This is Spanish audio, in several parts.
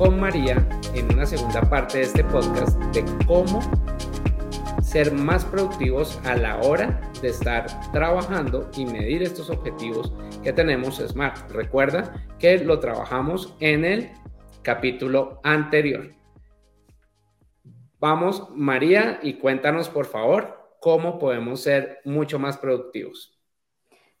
con María en una segunda parte de este podcast de cómo ser más productivos a la hora de estar trabajando y medir estos objetivos que tenemos SMART. Recuerda que lo trabajamos en el capítulo anterior. Vamos, María, y cuéntanos por favor cómo podemos ser mucho más productivos.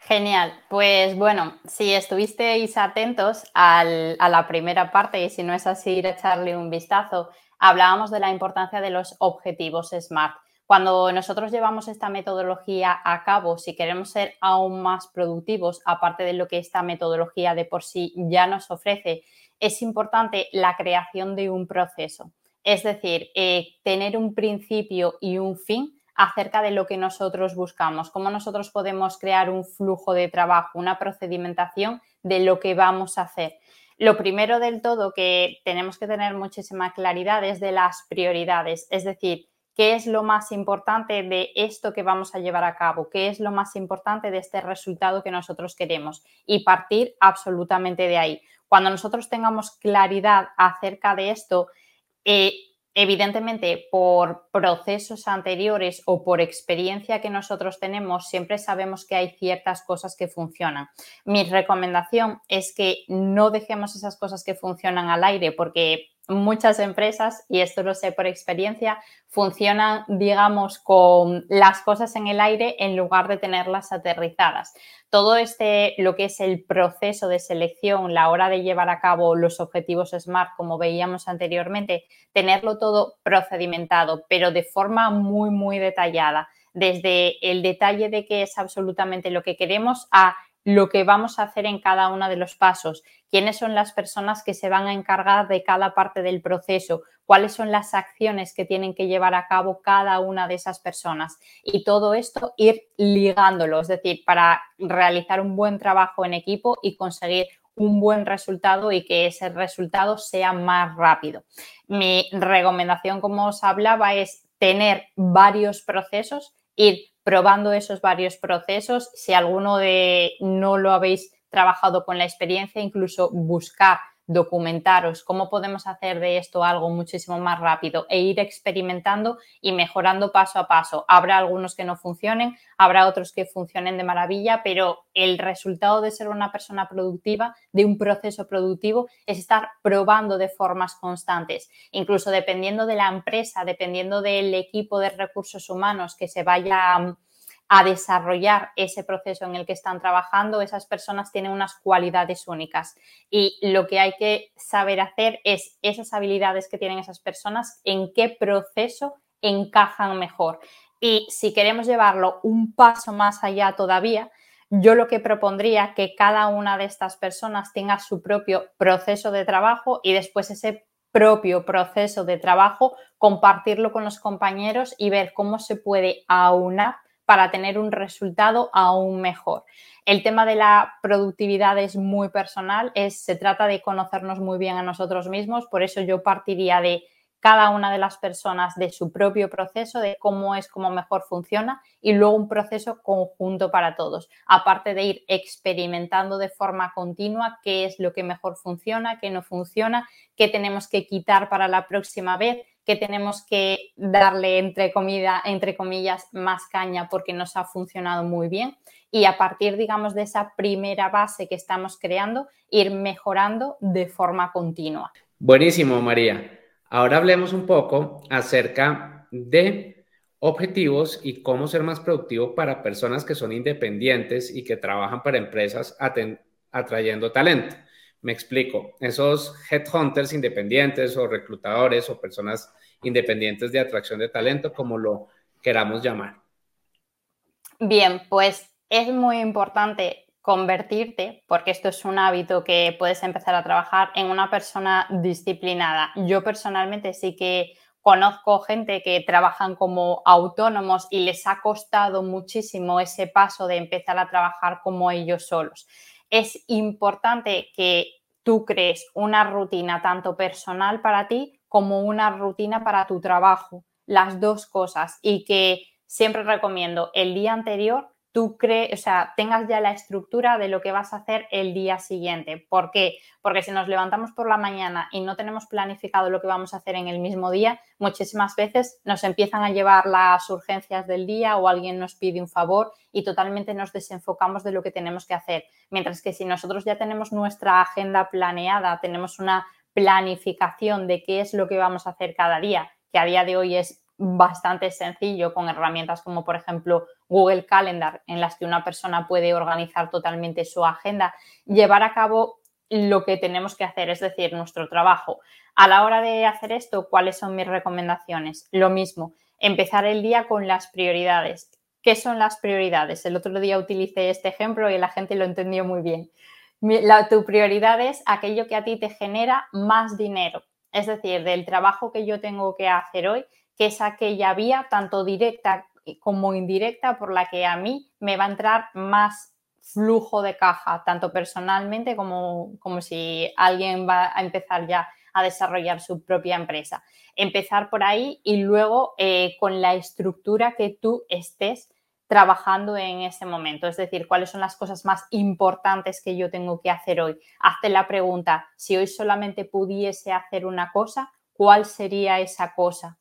Genial, pues bueno, si estuvisteis atentos a la primera parte y si no es así, ir a echarle un vistazo, hablábamos de la importancia de los objetivos SMART. Cuando nosotros llevamos esta metodología a cabo, si queremos ser aún más productivos, aparte de lo que esta metodología de por sí ya nos ofrece, es importante la creación de un proceso. Es decir, eh, tener un principio y un fin acerca de lo que nosotros buscamos, cómo nosotros podemos crear un flujo de trabajo, una procedimentación de lo que vamos a hacer. Lo primero del todo que tenemos que tener muchísima claridad es de las prioridades, es decir, qué es lo más importante de esto que vamos a llevar a cabo, qué es lo más importante de este resultado que nosotros queremos y partir absolutamente de ahí. Cuando nosotros tengamos claridad acerca de esto, eh, Evidentemente, por procesos anteriores o por experiencia que nosotros tenemos, siempre sabemos que hay ciertas cosas que funcionan. Mi recomendación es que no dejemos esas cosas que funcionan al aire porque muchas empresas, y esto lo sé por experiencia, funcionan, digamos, con las cosas en el aire en lugar de tenerlas aterrizadas. Todo este, lo que es el proceso de selección, la hora de llevar a cabo los objetivos SMART, como veíamos anteriormente, tenerlo todo procedimentado, pero de forma muy, muy detallada, desde el detalle de qué es absolutamente lo que queremos a lo que vamos a hacer en cada uno de los pasos, quiénes son las personas que se van a encargar de cada parte del proceso, cuáles son las acciones que tienen que llevar a cabo cada una de esas personas. Y todo esto ir ligándolo, es decir, para realizar un buen trabajo en equipo y conseguir un buen resultado y que ese resultado sea más rápido. Mi recomendación, como os hablaba, es tener varios procesos, ir probando esos varios procesos. Si alguno de no lo habéis trabajado con la experiencia, incluso buscar documentaros cómo podemos hacer de esto algo muchísimo más rápido e ir experimentando y mejorando paso a paso. Habrá algunos que no funcionen, habrá otros que funcionen de maravilla, pero el resultado de ser una persona productiva, de un proceso productivo, es estar probando de formas constantes. Incluso dependiendo de la empresa, dependiendo del equipo de recursos humanos que se vaya a desarrollar ese proceso en el que están trabajando, esas personas tienen unas cualidades únicas. Y lo que hay que saber hacer es esas habilidades que tienen esas personas, en qué proceso encajan mejor. Y si queremos llevarlo un paso más allá todavía, yo lo que propondría que cada una de estas personas tenga su propio proceso de trabajo y después ese propio proceso de trabajo compartirlo con los compañeros y ver cómo se puede aunar para tener un resultado aún mejor. El tema de la productividad es muy personal, es, se trata de conocernos muy bien a nosotros mismos, por eso yo partiría de cada una de las personas de su propio proceso, de cómo es, cómo mejor funciona y luego un proceso conjunto para todos, aparte de ir experimentando de forma continua qué es lo que mejor funciona, qué no funciona, qué tenemos que quitar para la próxima vez, que tenemos que darle entre, comida, entre comillas más caña porque nos ha funcionado muy bien y a partir, digamos, de esa primera base que estamos creando, ir mejorando de forma continua. Buenísimo, María. Ahora hablemos un poco acerca de objetivos y cómo ser más productivo para personas que son independientes y que trabajan para empresas atrayendo talento. Me explico, esos headhunters independientes o reclutadores o personas independientes de atracción de talento, como lo queramos llamar. Bien, pues es muy importante convertirte, porque esto es un hábito que puedes empezar a trabajar en una persona disciplinada. Yo personalmente sí que conozco gente que trabajan como autónomos y les ha costado muchísimo ese paso de empezar a trabajar como ellos solos. Es importante que tú crees una rutina tanto personal para ti como una rutina para tu trabajo, las dos cosas, y que siempre recomiendo el día anterior tú crees, o sea, tengas ya la estructura de lo que vas a hacer el día siguiente. ¿Por qué? Porque si nos levantamos por la mañana y no tenemos planificado lo que vamos a hacer en el mismo día, muchísimas veces nos empiezan a llevar las urgencias del día o alguien nos pide un favor y totalmente nos desenfocamos de lo que tenemos que hacer. Mientras que si nosotros ya tenemos nuestra agenda planeada, tenemos una planificación de qué es lo que vamos a hacer cada día, que a día de hoy es bastante sencillo con herramientas como por ejemplo Google Calendar en las que una persona puede organizar totalmente su agenda, llevar a cabo lo que tenemos que hacer, es decir, nuestro trabajo. A la hora de hacer esto, ¿cuáles son mis recomendaciones? Lo mismo, empezar el día con las prioridades. ¿Qué son las prioridades? El otro día utilicé este ejemplo y la gente lo entendió muy bien. tu prioridad es aquello que a ti te genera más dinero. Es decir, del trabajo que yo tengo que hacer hoy, que es aquella vía tanto directa como indirecta por la que a mí me va a entrar más flujo de caja, tanto personalmente como, como si alguien va a empezar ya a desarrollar su propia empresa. Empezar por ahí y luego eh, con la estructura que tú estés trabajando en ese momento. Es decir, cuáles son las cosas más importantes que yo tengo que hacer hoy. Hazte la pregunta, si hoy solamente pudiese hacer una cosa, ¿cuál sería esa cosa?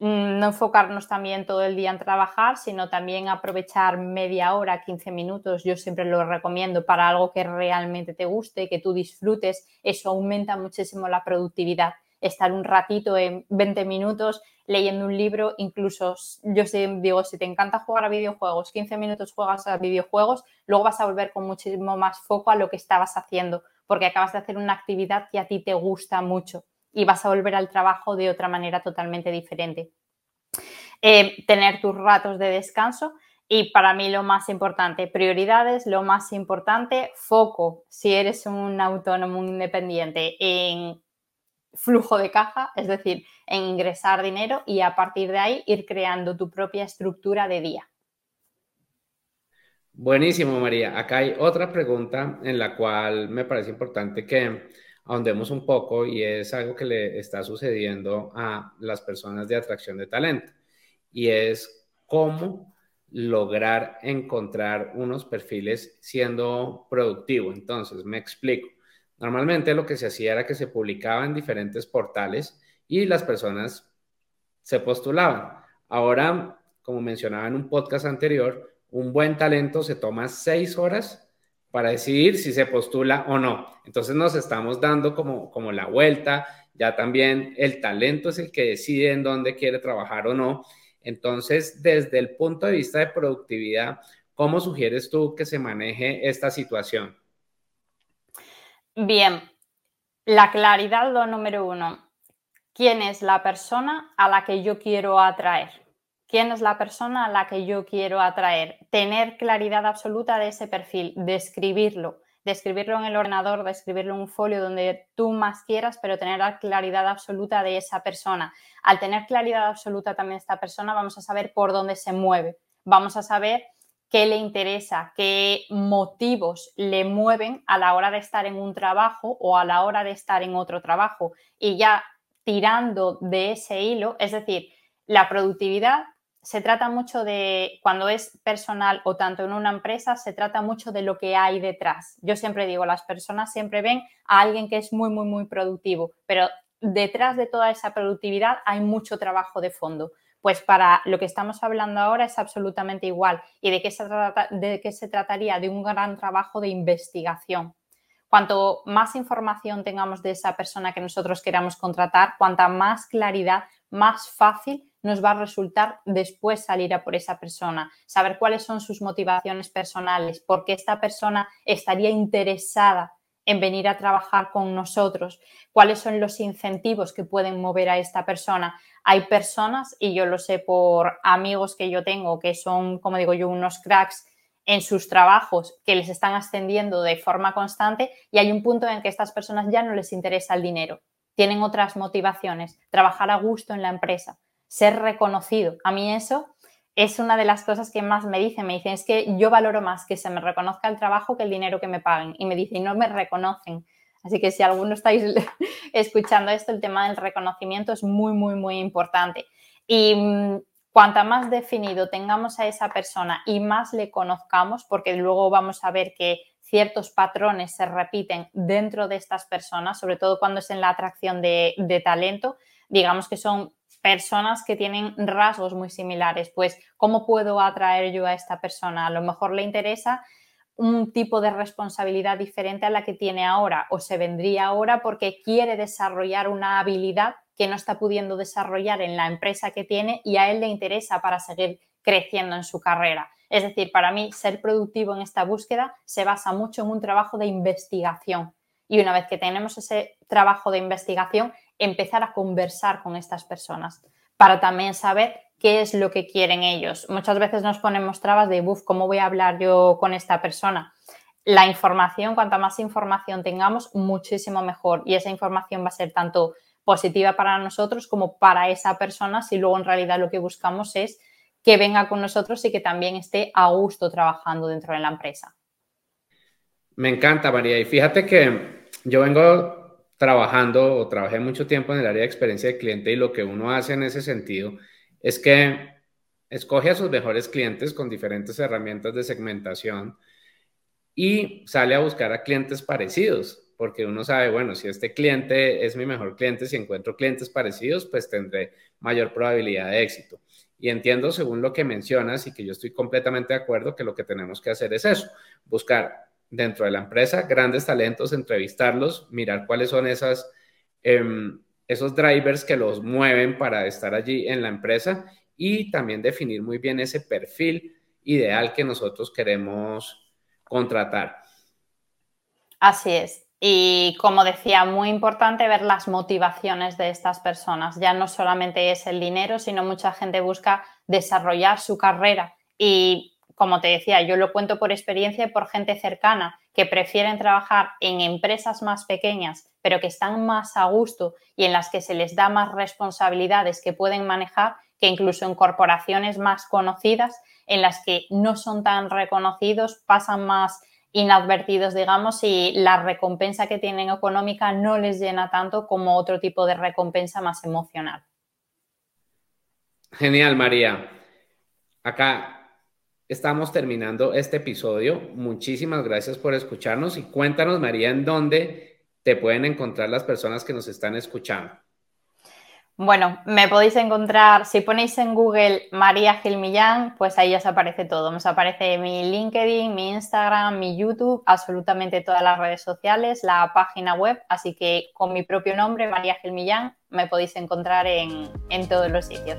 Mm, no enfocarnos también todo el día en trabajar, sino también aprovechar media hora, 15 minutos, yo siempre lo recomiendo para algo que realmente te guste, que tú disfrutes, eso aumenta muchísimo la productividad. Estar un ratito en 20 minutos leyendo un libro, incluso yo digo, si te encanta jugar a videojuegos, 15 minutos juegas a videojuegos, luego vas a volver con muchísimo más foco a lo que estabas haciendo, porque acabas de hacer una actividad que a ti te gusta mucho y vas a volver al trabajo de otra manera totalmente diferente. Eh, tener tus ratos de descanso y para mí lo más importante, prioridades, lo más importante, foco, si eres un autónomo independiente en flujo de caja, es decir, en ingresar dinero y a partir de ahí ir creando tu propia estructura de día. Buenísimo, María. Acá hay otra pregunta en la cual me parece importante que ahondemos un poco y es algo que le está sucediendo a las personas de atracción de talento y es cómo lograr encontrar unos perfiles siendo productivo. Entonces, me explico. Normalmente lo que se hacía era que se publicaba en diferentes portales y las personas se postulaban. Ahora, como mencionaba en un podcast anterior, un buen talento se toma seis horas para decidir si se postula o no. Entonces nos estamos dando como, como la vuelta, ya también el talento es el que decide en dónde quiere trabajar o no. Entonces, desde el punto de vista de productividad, ¿cómo sugieres tú que se maneje esta situación? Bien, la claridad lo número uno. ¿Quién es la persona a la que yo quiero atraer? Quién es la persona a la que yo quiero atraer, tener claridad absoluta de ese perfil, describirlo, describirlo en el ordenador, describirlo en un folio donde tú más quieras, pero tener la claridad absoluta de esa persona. Al tener claridad absoluta también de esta persona, vamos a saber por dónde se mueve, vamos a saber qué le interesa, qué motivos le mueven a la hora de estar en un trabajo o a la hora de estar en otro trabajo. Y ya tirando de ese hilo, es decir, la productividad se trata mucho de, cuando es personal o tanto en una empresa, se trata mucho de lo que hay detrás. Yo siempre digo, las personas siempre ven a alguien que es muy, muy, muy productivo, pero detrás de toda esa productividad hay mucho trabajo de fondo. Pues para lo que estamos hablando ahora es absolutamente igual. ¿Y de qué se, de qué se trataría? De un gran trabajo de investigación. Cuanto más información tengamos de esa persona que nosotros queramos contratar, cuanta más claridad, más fácil nos va a resultar después salir a por esa persona, saber cuáles son sus motivaciones personales, por qué esta persona estaría interesada en venir a trabajar con nosotros, cuáles son los incentivos que pueden mover a esta persona. Hay personas, y yo lo sé por amigos que yo tengo, que son, como digo yo, unos cracks en sus trabajos que les están ascendiendo de forma constante y hay un punto en que a estas personas ya no les interesa el dinero, tienen otras motivaciones, trabajar a gusto en la empresa, ser reconocido. A mí eso es una de las cosas que más me dicen. Me dicen, es que yo valoro más que se me reconozca el trabajo que el dinero que me paguen. Y me dicen, no me reconocen. Así que si alguno estáis escuchando esto, el tema del reconocimiento es muy, muy, muy importante. Y mm, cuanta más definido tengamos a esa persona y más le conozcamos, porque luego vamos a ver que ciertos patrones se repiten dentro de estas personas, sobre todo cuando es en la atracción de, de talento, digamos que son personas que tienen rasgos muy similares, pues ¿cómo puedo atraer yo a esta persona? A lo mejor le interesa un tipo de responsabilidad diferente a la que tiene ahora o se vendría ahora porque quiere desarrollar una habilidad que no está pudiendo desarrollar en la empresa que tiene y a él le interesa para seguir creciendo en su carrera. Es decir, para mí ser productivo en esta búsqueda se basa mucho en un trabajo de investigación. Y una vez que tenemos ese trabajo de investigación, empezar a conversar con estas personas para también saber qué es lo que quieren ellos. Muchas veces nos ponemos trabas de, buf, ¿cómo voy a hablar yo con esta persona? La información, cuanta más información tengamos, muchísimo mejor. Y esa información va a ser tanto positiva para nosotros como para esa persona si luego en realidad lo que buscamos es que venga con nosotros y que también esté a gusto trabajando dentro de la empresa. Me encanta, María. Y fíjate que yo vengo trabajando o trabajé mucho tiempo en el área de experiencia de cliente y lo que uno hace en ese sentido es que escoge a sus mejores clientes con diferentes herramientas de segmentación y sale a buscar a clientes parecidos, porque uno sabe, bueno, si este cliente es mi mejor cliente, si encuentro clientes parecidos, pues tendré mayor probabilidad de éxito. Y entiendo, según lo que mencionas, y que yo estoy completamente de acuerdo, que lo que tenemos que hacer es eso, buscar dentro de la empresa, grandes talentos, entrevistarlos, mirar cuáles son esas, em, esos drivers que los mueven para estar allí en la empresa y también definir muy bien ese perfil ideal que nosotros queremos contratar. Así es. Y como decía, muy importante ver las motivaciones de estas personas. Ya no solamente es el dinero, sino mucha gente busca desarrollar su carrera y como te decía, yo lo cuento por experiencia y por gente cercana que prefieren trabajar en empresas más pequeñas, pero que están más a gusto y en las que se les da más responsabilidades que pueden manejar que incluso en corporaciones más conocidas, en las que no son tan reconocidos, pasan más inadvertidos, digamos, y la recompensa que tienen económica no les llena tanto como otro tipo de recompensa más emocional. Genial, María. Acá estamos terminando este episodio. Muchísimas gracias por escucharnos y cuéntanos, María, en dónde te pueden encontrar las personas que nos están escuchando. Bueno, me podéis encontrar, si ponéis en Google María Gilmillán, pues ahí os aparece todo. Os aparece mi LinkedIn, mi Instagram, mi YouTube, absolutamente todas las redes sociales, la página web. Así que con mi propio nombre, María Gilmillán, me podéis encontrar en, en todos los sitios.